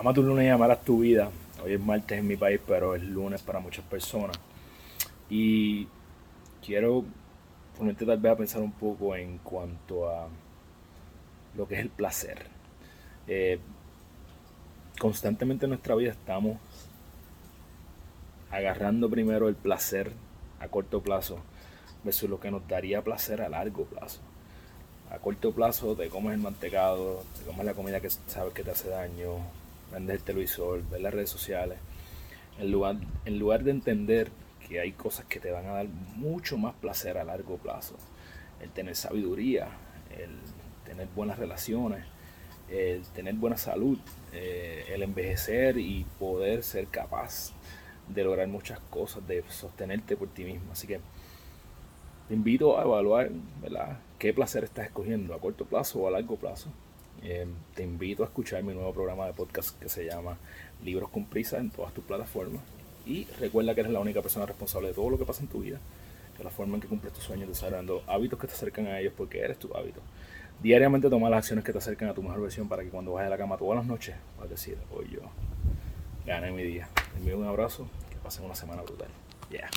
Ama tu lunes y amarás tu vida. Hoy es martes en mi país, pero es lunes para muchas personas. Y quiero ponerte tal vez a pensar un poco en cuanto a lo que es el placer. Eh, constantemente en nuestra vida estamos agarrando primero el placer a corto plazo versus lo que nos daría placer a largo plazo. A corto plazo te comes el mantecado, te comes la comida que sabes que te hace daño, prender el televisor, ver las redes sociales, en lugar, en lugar de entender que hay cosas que te van a dar mucho más placer a largo plazo, el tener sabiduría, el tener buenas relaciones, el tener buena salud, eh, el envejecer y poder ser capaz de lograr muchas cosas, de sostenerte por ti mismo. Así que te invito a evaluar ¿verdad? qué placer estás escogiendo, a corto plazo o a largo plazo. Eh, te invito a escuchar mi nuevo programa de podcast que se llama Libros con Prisa en todas tus plataformas. Y recuerda que eres la única persona responsable de todo lo que pasa en tu vida, de la forma en que cumples tus sueños, desarrollando hábitos que te acercan a ellos porque eres tu hábito. Diariamente toma las acciones que te acercan a tu mejor versión para que cuando vayas a la cama todas las noches puedas decir, hoy yo gané mi día. Te envío un abrazo, que pasen una semana brutal. Yeah.